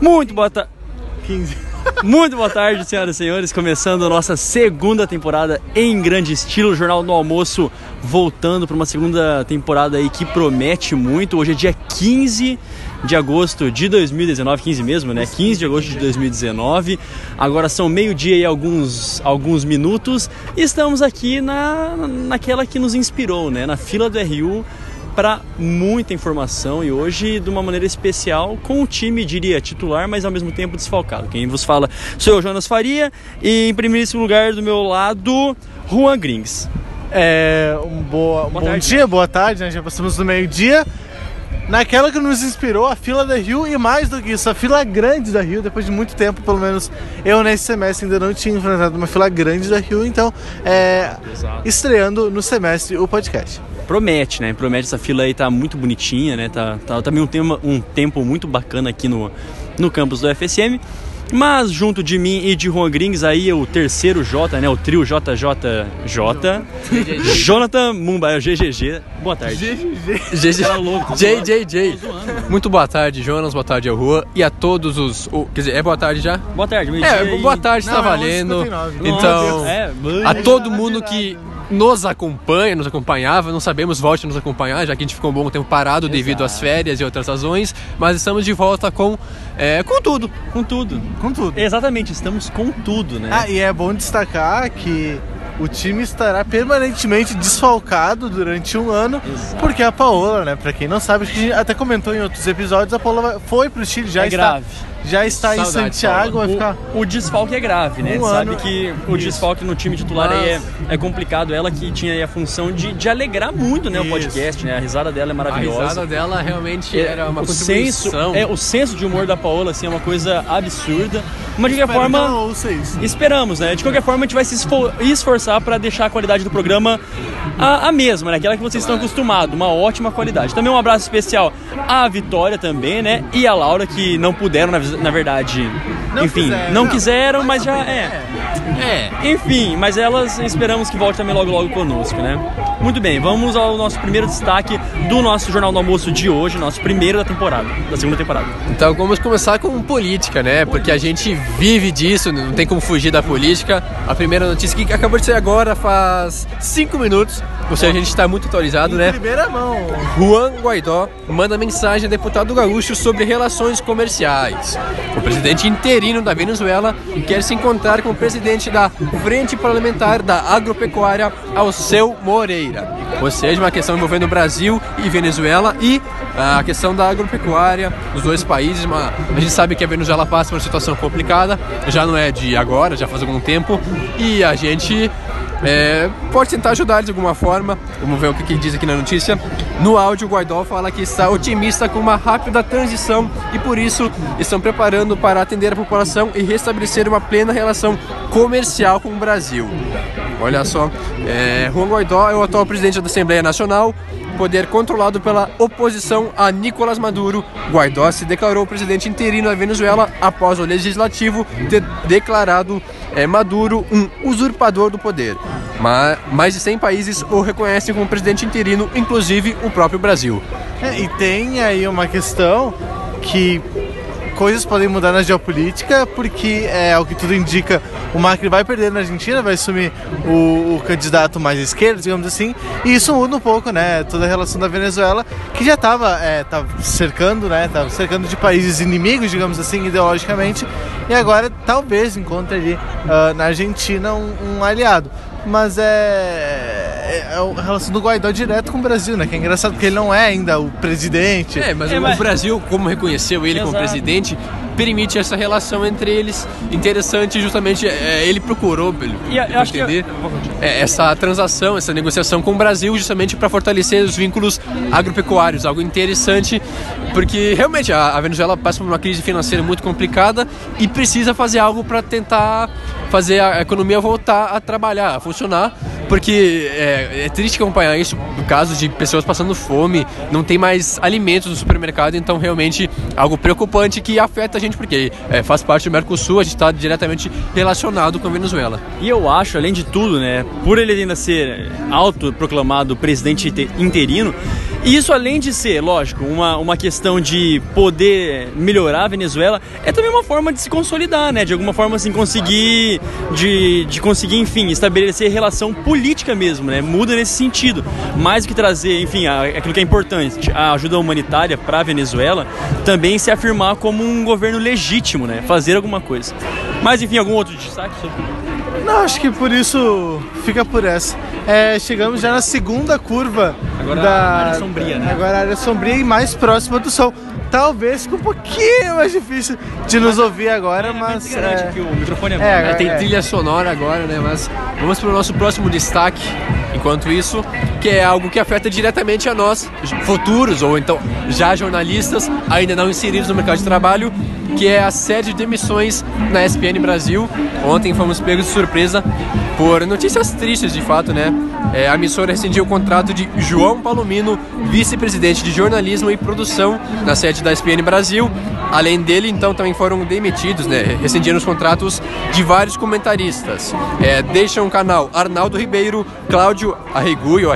Muito boa tarde. 15. Muito boa tarde, senhoras e senhores. Começando a nossa segunda temporada em grande estilo. O Jornal do Almoço voltando para uma segunda temporada aí que promete muito. Hoje é dia 15 de agosto de 2019, 15 mesmo, né? 15 de agosto de 2019. Agora são meio-dia e alguns, alguns minutos. E estamos aqui na, naquela que nos inspirou, né? Na fila do RU para muita informação e hoje de uma maneira especial com o time, diria, titular, mas ao mesmo tempo desfalcado. Quem vos fala sou eu, Jonas Faria, e em primeiríssimo lugar do meu lado, Juan Grings. É, um boa, Boa bom tarde. dia, boa tarde, né? Já passamos do meio-dia. Naquela que nos inspirou, a fila da Rio e mais do que isso, a fila grande da Rio, depois de muito tempo, pelo menos eu nesse semestre ainda não tinha enfrentado uma fila grande da Rio, então é, estreando no semestre o podcast. Promete, né? Promete essa fila aí tá muito bonitinha, né? Tá, tá também um, tema, um tempo muito bacana aqui no, no campus do FSM. Mas junto de mim e de Juan Grings aí o terceiro J, né? O trio JJJ. Jonathan Mumbai, o GGG. Boa tarde. GG. Louco, tô zoando. JJJ. Muito boa tarde, Jonas. Boa tarde, Rua. E a todos os. o- quer dizer, é boa tarde já? Boa tarde, meio É, boa tarde, tá é valendo. 11h59. Então, É, a todo mundo que nos acompanha, nos acompanhava, não sabemos, volte a nos acompanhar, já que a gente ficou um bom tempo parado devido às férias e outras razões, mas estamos de volta com, é, com tudo. com tudo. Com tudo. Exatamente, estamos com tudo, né? Ah, e é bom destacar que o time estará permanentemente desfalcado durante um ano, Exato. porque a Paola, né, pra quem não sabe, acho que a gente até comentou em outros episódios, a Paola foi pro Chile, já É está, grave. Já está em Saudades, Santiago, vai ficar... O, o desfalque é grave, né? Um A gente sabe ano- que o Isso. desfalque no time titular aí é, Mas- é complicado. Ela que tinha aí a função de, de alegrar muito né, o podcast, né? A risada dela é A maravilhosa. risada dela realmente era uma o senso, é, o senso de humor da Paola assim, é uma coisa absurda. Mas de qualquer Espero forma, ouça isso. esperamos, né? De qualquer forma, a gente vai se esfor- esforçar para deixar a qualidade do programa a, a mesma, né? Aquela que vocês estão acostumados, uma ótima qualidade. Também um abraço especial à Vitória também, né? E à Laura, que não puderam, na, na verdade. Não enfim, quiseram. não Não, quiseram, mas já é. É. Enfim, mas elas esperamos que volte também logo logo conosco, né? Muito bem, vamos ao nosso primeiro destaque do nosso Jornal do Almoço de hoje, nosso primeiro da temporada, da segunda temporada. Então vamos começar com política, né? Porque a gente vive disso, não tem como fugir da política. A primeira notícia que acabou de sair agora faz cinco minutos, seja, a gente está muito atualizado, Em né? primeira mão. Juan Guaidó manda mensagem a deputado gaúcho sobre relações comerciais. O presidente interino da Venezuela quer se encontrar com o presidente da Frente Parlamentar da Agropecuária, Alceu Moreira. Ou seja, uma questão envolvendo o Brasil e Venezuela e a questão da agropecuária dos dois países. Uma, a gente sabe que a Venezuela passa por uma situação complicada, já não é de agora, já faz algum tempo, e a gente é, pode tentar ajudar de alguma forma. Vamos ver o que, que diz aqui na notícia. No áudio, o Guaidó fala que está otimista com uma rápida transição e por isso estão preparando para atender a população e restabelecer uma plena relação comercial com o Brasil. Olha só, é, Juan Guaidó é o atual presidente da Assembleia Nacional, poder controlado pela oposição a Nicolás Maduro. Guaidó se declarou presidente interino da Venezuela após o legislativo ter declarado é, Maduro um usurpador do poder. Ma- mais de 100 países o reconhecem como presidente interino, inclusive o próprio Brasil. É, e tem aí uma questão que coisas podem mudar na geopolítica, porque é o que tudo indica, o Macri vai perder na Argentina, vai assumir o, o candidato mais à esquerda, digamos assim, e isso muda um pouco, né, toda a relação da Venezuela, que já estava cercando, né, tava cercando de países inimigos, digamos assim, ideologicamente, e agora talvez encontre ali ah, na Argentina um, um aliado. Mas é, é a relação do Guaidó direto com o Brasil, né? Que é engraçado porque ele não é ainda o presidente. É, mas É, o mas- Brasil, como reconheceu ele como Exato. presidente, permite essa relação entre eles interessante. Justamente, é, ele procurou, E eu que- entender, continuar. é, essa transação, essa negociação com o Brasil, justamente para fortalecer os vínculos agropecuários, algo interessante, porque realmente a, a Venezuela passa por uma crise financeira muito complicada e precisa fazer algo para tentar fazer a economia voltar a trabalhar, a funcionar, porque é, é triste acompanhar isso, no caso de pessoas passando fome, não tem mais alimentos no supermercado, então realmente algo preocupante que afeta a gente, porque é, faz parte do Mercosul, a gente está diretamente relacionado com a Venezuela. E eu acho, além de tudo, né, por ele ainda ser autoproclamado presidente inte- interino, E isso, além de ser, lógico, uma, uma questão de poder melhorar a Venezuela, é também uma forma de se consolidar, né? De alguma forma, assim, conseguir, de, de conseguir, enfim, estabelecer relação política mesmo, né? Muda nesse sentido. Mais do que trazer, enfim, a, aquilo que é importante, a ajuda humanitária para a Venezuela, também se afirmar como um governo legítimo, né? Fazer alguma coisa. Mas, enfim, algum outro destaque sobre... Não, acho que por isso fica por essa. É, chegamos já na segunda curva Agora da a área sombria, né? Agora a área sombria e mais próxima do sol. Talvez fique um pouquinho mais difícil de nos ouvir agora, mas. Mas garante é, que o microfone é bom. É, né? É, tem é. trilha sonora agora, né? Mas vamos para o nosso próximo destaque. Enquanto isso, que é algo que afeta diretamente a nós, futuros ou então já jornalistas, ainda não inseridos no mercado de trabalho, que é a série de demissões na SPN Brasil. Ontem fomos pegos de surpresa por notícias tristes, de fato, né? É, a emissora rescindiu o contrato de João Palomino, vice-presidente de jornalismo e produção na sede da SPN Brasil. Além dele, então, também foram demitidos, né? Rescindiram os contratos de vários comentaristas. É, deixam o canal Arnaldo Ribeiro, Cláudio Arregui, ou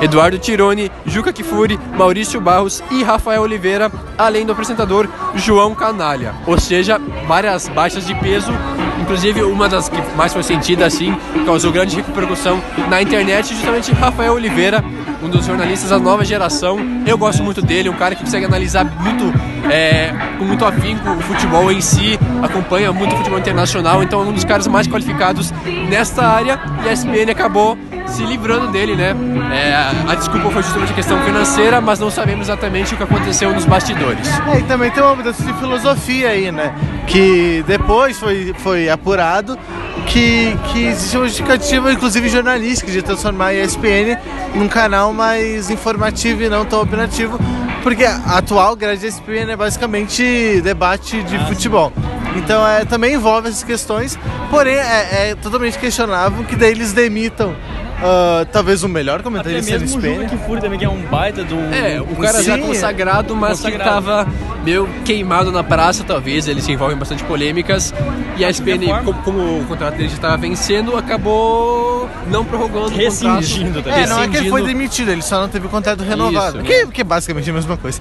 Eduardo Tironi, Juca Kifuri, Maurício Barros e Rafael Oliveira, além do apresentador João Canalha. Ou seja, várias baixas de peso, inclusive uma das que mais foi sentida assim, causou grande repercussão na internet, justamente Rafael Oliveira, um dos jornalistas da nova geração. Eu gosto muito dele, um cara que consegue analisar muito, é, com muito afinco o futebol em si, acompanha muito o futebol internacional, então é um dos caras mais qualificados nesta área e a SPN acabou se livrando dele, né? É, a desculpa foi justamente a questão financeira, mas não sabemos exatamente o que aconteceu nos bastidores. É, e também tem uma mudança de filosofia aí, né? Que depois foi, foi apurado que, que existe uma justificativa, inclusive jornalística, de transformar a ESPN num canal mais informativo e não tão opinativo, porque a atual grade da ESPN é basicamente debate de futebol. Então é, também envolve essas questões, porém é, é totalmente questionável que daí eles demitam ah, talvez o melhor Até comentarista da mesmo o Juca. Kifuri também, que é um baita de um... É, o cara já Sim, consagrado, mas que consagrado. tava meio queimado na praça, talvez. Ele se envolve em bastante polêmicas. E a SPN, como, como o contrato dele já estava vencendo, acabou não prorrogando o Rescindindo contrato. também. É, não é que ele foi rescindindo. demitido, ele só não teve o contrato renovado. Isso, que, que é basicamente a mesma coisa.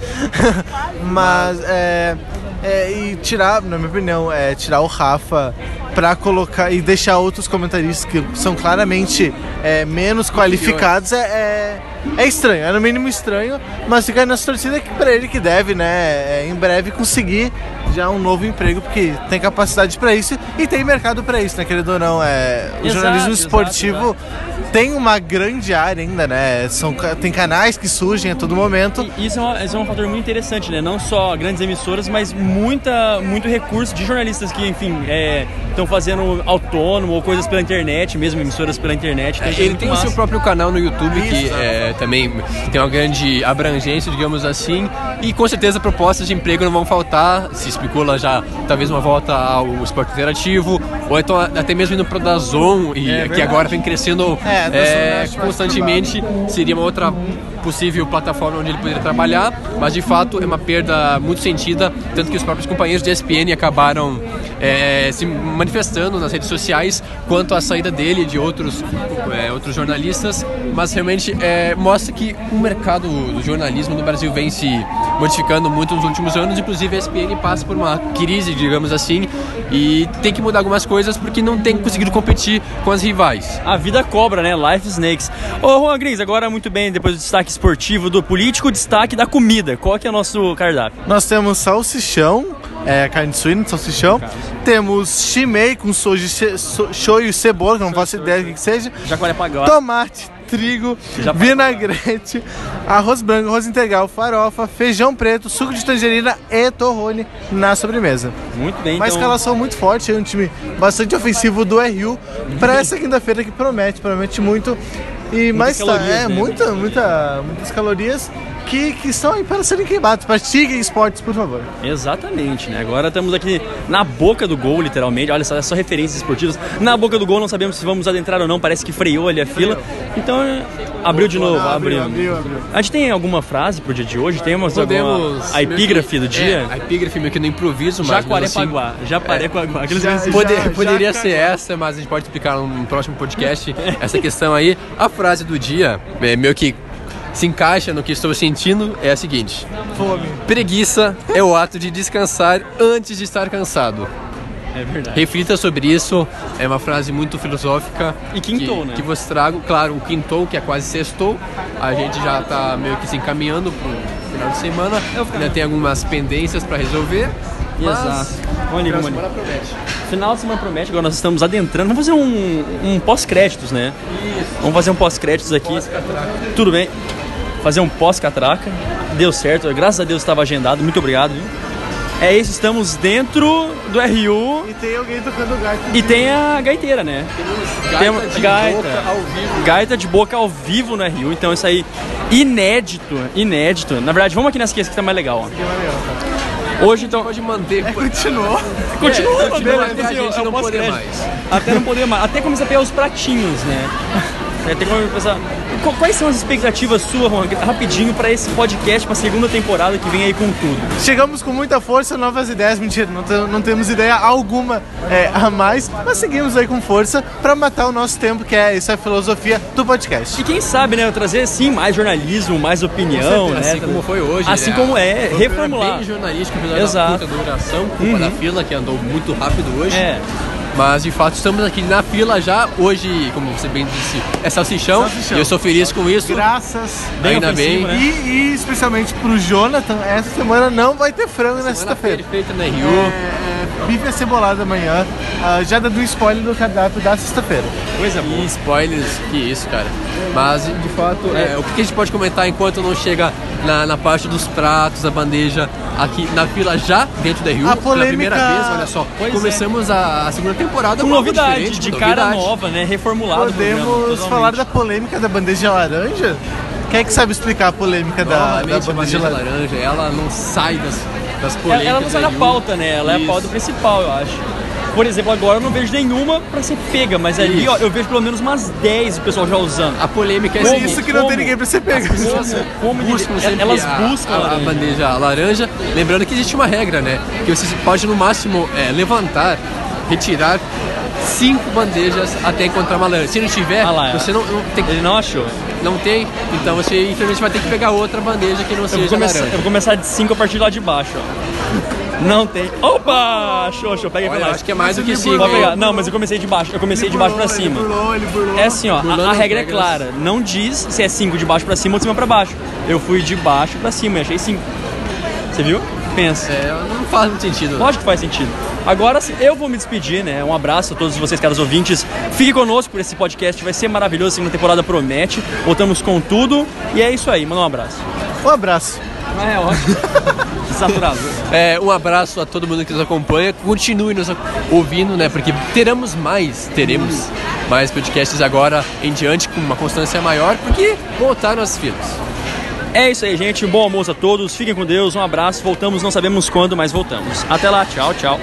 Mas é, é, E tirar, na minha opinião, é tirar o Rafa pra colocar e deixar outros comentaristas que são claramente é, menos qualificados é, é, é estranho, é no mínimo estranho, mas fica nessa torcida que pra ele que deve, né, é, em breve conseguir já um novo emprego, porque tem capacidade pra isso e tem mercado pra isso, né, querido ou não, é, o Exato, jornalismo exato, esportivo tem uma grande área ainda, né? São, tem canais que surgem a todo momento. E Isso é, uma- isso é um fator muito interessante, né? Não só grandes emissoras, mas muita, muito recurso de jornalistas que, enfim, estão fazendo autônomo ou coisas pela internet, mesmo emissoras pela internet. Então, isso é Ele tem o seu próprio canal no YouTube, que Isso. Também tem uma grande abrangência, digamos assim. E com certeza propostas de emprego não vão faltar. Se especula já talvez uma volta ao esporte interativo, ou então até mesmo indo pro Dazon, e, É que agora vem crescendo É, é, mais constantemente. Seria uma outra possível plataforma onde ele poderia trabalhar, mas de fato é uma perda muito sentida, tanto que os próprios companheiros de ESPN acabaram é, se manifestando nas redes sociais quanto à saída dele e de outros, é, outros jornalistas, mas realmente é, mostra que o mercado do jornalismo no Brasil vem se modificando muito nos últimos anos, inclusive a ESPN passa por uma crise, digamos assim, e tem que mudar algumas coisas porque não tem conseguido competir com as rivais. A vida cobra, né? Life Snakes. Ô, Juan Gris, agora muito bem, depois do destaque esportivo do político, destaque da comida. Qual que é o nosso cardápio? Nós temos salsichão, é, carne suína, salsichão. Temos chimei com soja, so, shoyu e cebola, que eu não faço ideia do que seja. Jacarepaguá. Tomate, trigo, vinagrete, arroz branco, arroz integral, farofa, feijão preto, suco de tangerina e torrone na sobremesa. Muito bem, Uma então... escalação muito forte, é um time bastante ofensivo do RU para essa quinta-feira que promete, promete muito. E mais tá, é né? muita, muita, muitas calorias que, que estão aí para serem queimadas. Pratiquem esportes, por favor. Exatamente, né? Agora estamos aqui na boca do gol, literalmente. Olha só, é só referências esportivas. Na boca do gol, não sabemos se vamos adentrar ou não. Parece que freou ali a fila. Então, é, abriu de novo, abriu. abriu, abriu. A gente tem alguma frase pro dia de hoje? Temos alguma... Podemos. a epígrafe do dia? É, a epígrafe meio que no improviso, mas. mesmo assim, Jacarepaguá. Jacarepaguá. Aqueles Já- mesmos- Pode- Já- poderia já ser essa, mas a gente pode explicar num próximo podcast essa questão aí. A frase do dia, é, meio que se encaixa no que estou sentindo é a seguinte: Fome. preguiça é o ato de descansar antes de estar cansado. É verdade. Reflita sobre isso, é uma frase muito filosófica. E quintou, que, né? Que você trago, claro, o quintou, que é quase sextou. A gente já tá meio que se encaminhando pro final de semana. Ainda tem algumas pendências para resolver. Mas Exato. Olha, final de semana promete. Final de semana promete, agora nós estamos adentrando. Vamos fazer um, um pós-créditos, né? Vamos fazer um pós-créditos aqui. Tudo bem. Fazer um pós-catraca. Deu certo, graças a Deus estava agendado. Muito obrigado. Viu? É isso, estamos dentro do RU E tem alguém tocando gato. e tem a gaiteira, né? Gaita Temos de gaita. boca ao vivo. Gaita de boca ao vivo no RU, então isso aí inédito, inédito. Na verdade, vamos aqui nessa aqui que tá mais legal, ó. Hoje então Pode manter. Continuou. continua, É, continua até a assim, gente é não poder mais. Até não poder mais. Até começar a pegar os pratinhos, né? É, tem como começar... Qu- Quais são as expectativas suas, Juan, rapidinho, pra esse podcast, pra segunda temporada que vem aí com tudo? Chegamos com muita força, novas ideias. Mentira, não, não temos ideia alguma é, a mais, mas seguimos aí com força pra matar o nosso tempo, que é essa filosofia do podcast. E quem sabe, né, trazer sim mais jornalismo, mais opinião, né? Assim como foi hoje. Assim né? como é, Foi reformular. Bem jornalístico, apesar Exato. da curta duração, culpa da fila, que andou muito rápido hoje. É. Mas de fato estamos aqui na fila já. Hoje, como você bem disse, é salsichão. Salsichão. E eu sou feliz com isso. Graças. Bem Ainda bem. né? E, e especialmente pro Jonathan, essa semana não vai ter frango na Semana sexta-feira. perfeita na É, Rio. é, bife acebolado amanhã. Ah, já dando um spoiler do cardápio da sexta-feira. Coisa E boa. spoilers, que isso, cara. Mas, de fato, é, o que a gente pode comentar enquanto não chega na, na parte dos pratos, a bandeja, aqui na fila já dentro da Rio, A pela polêmica- primeira vez, olha só. Pois Começamos a, a segunda temporada Com novidade, de cara nova, né? Reformulado. Podemos falar da polêmica da bandeja laranja? Quem é que sabe explicar a polêmica da, da bandeja bandeja laranja? ela não sai das, das Ela, polêmicas. ela não sai da Rio. pauta, né? Ela é a Isso. pauta principal, eu acho. Por exemplo, agora eu não vejo nenhuma pra ser pega, mas ali, ó, eu vejo pelo menos umas 10 o pessoal já usando. A polêmica é Por assim, isso que não como? tem ninguém pra ser pego. pessoas Como buscam ele- sempre elas a- buscam a, a a bandeja laranja. Lembrando que existe uma regra, né? Que você pode no máximo é, levantar, retirar cinco bandejas até encontrar uma laranja. Se não tiver, Ah lá, você não, não tem, Ele não achou. não tem, então você infelizmente vai ter que pegar outra bandeja que não Eu seja começar, eu laranja. vou começar de 5 a partir lá de baixo, ó. Não tem. Opa! Achou. Pega aí pra nós. acho que é mais do que Ele cinco. Pode pegar. Não, mas eu comecei de baixo. Eu comecei de baixo pra Ele cima. burlou, ele burlou. É assim, ó, a, a regra é regras. clara. Não diz se é 5 de baixo pra cima ou de cima pra baixo. Eu fui de baixo pra cima e achei 5. Você viu? Pensa. É, não faz muito sentido. Lógico que faz sentido. Agora sim, eu vou me despedir, né? Um abraço a todos vocês, caros ouvintes. Fique conosco por esse podcast, vai ser maravilhoso. A segunda temporada promete. Voltamos com tudo. E é isso aí, manda um abraço. Um abraço. Ah, é ótimo. Saturado. É, um abraço a todo mundo que nos acompanha. Continue nos ouvindo, né? Porque teremos mais, teremos mais podcasts agora em diante com uma constância maior, porque voltaram as filas. É isso aí, gente. Bom almoço a todos. Fiquem com Deus. Um abraço. Voltamos, não sabemos quando, mas voltamos. Até lá. Tchau, tchau.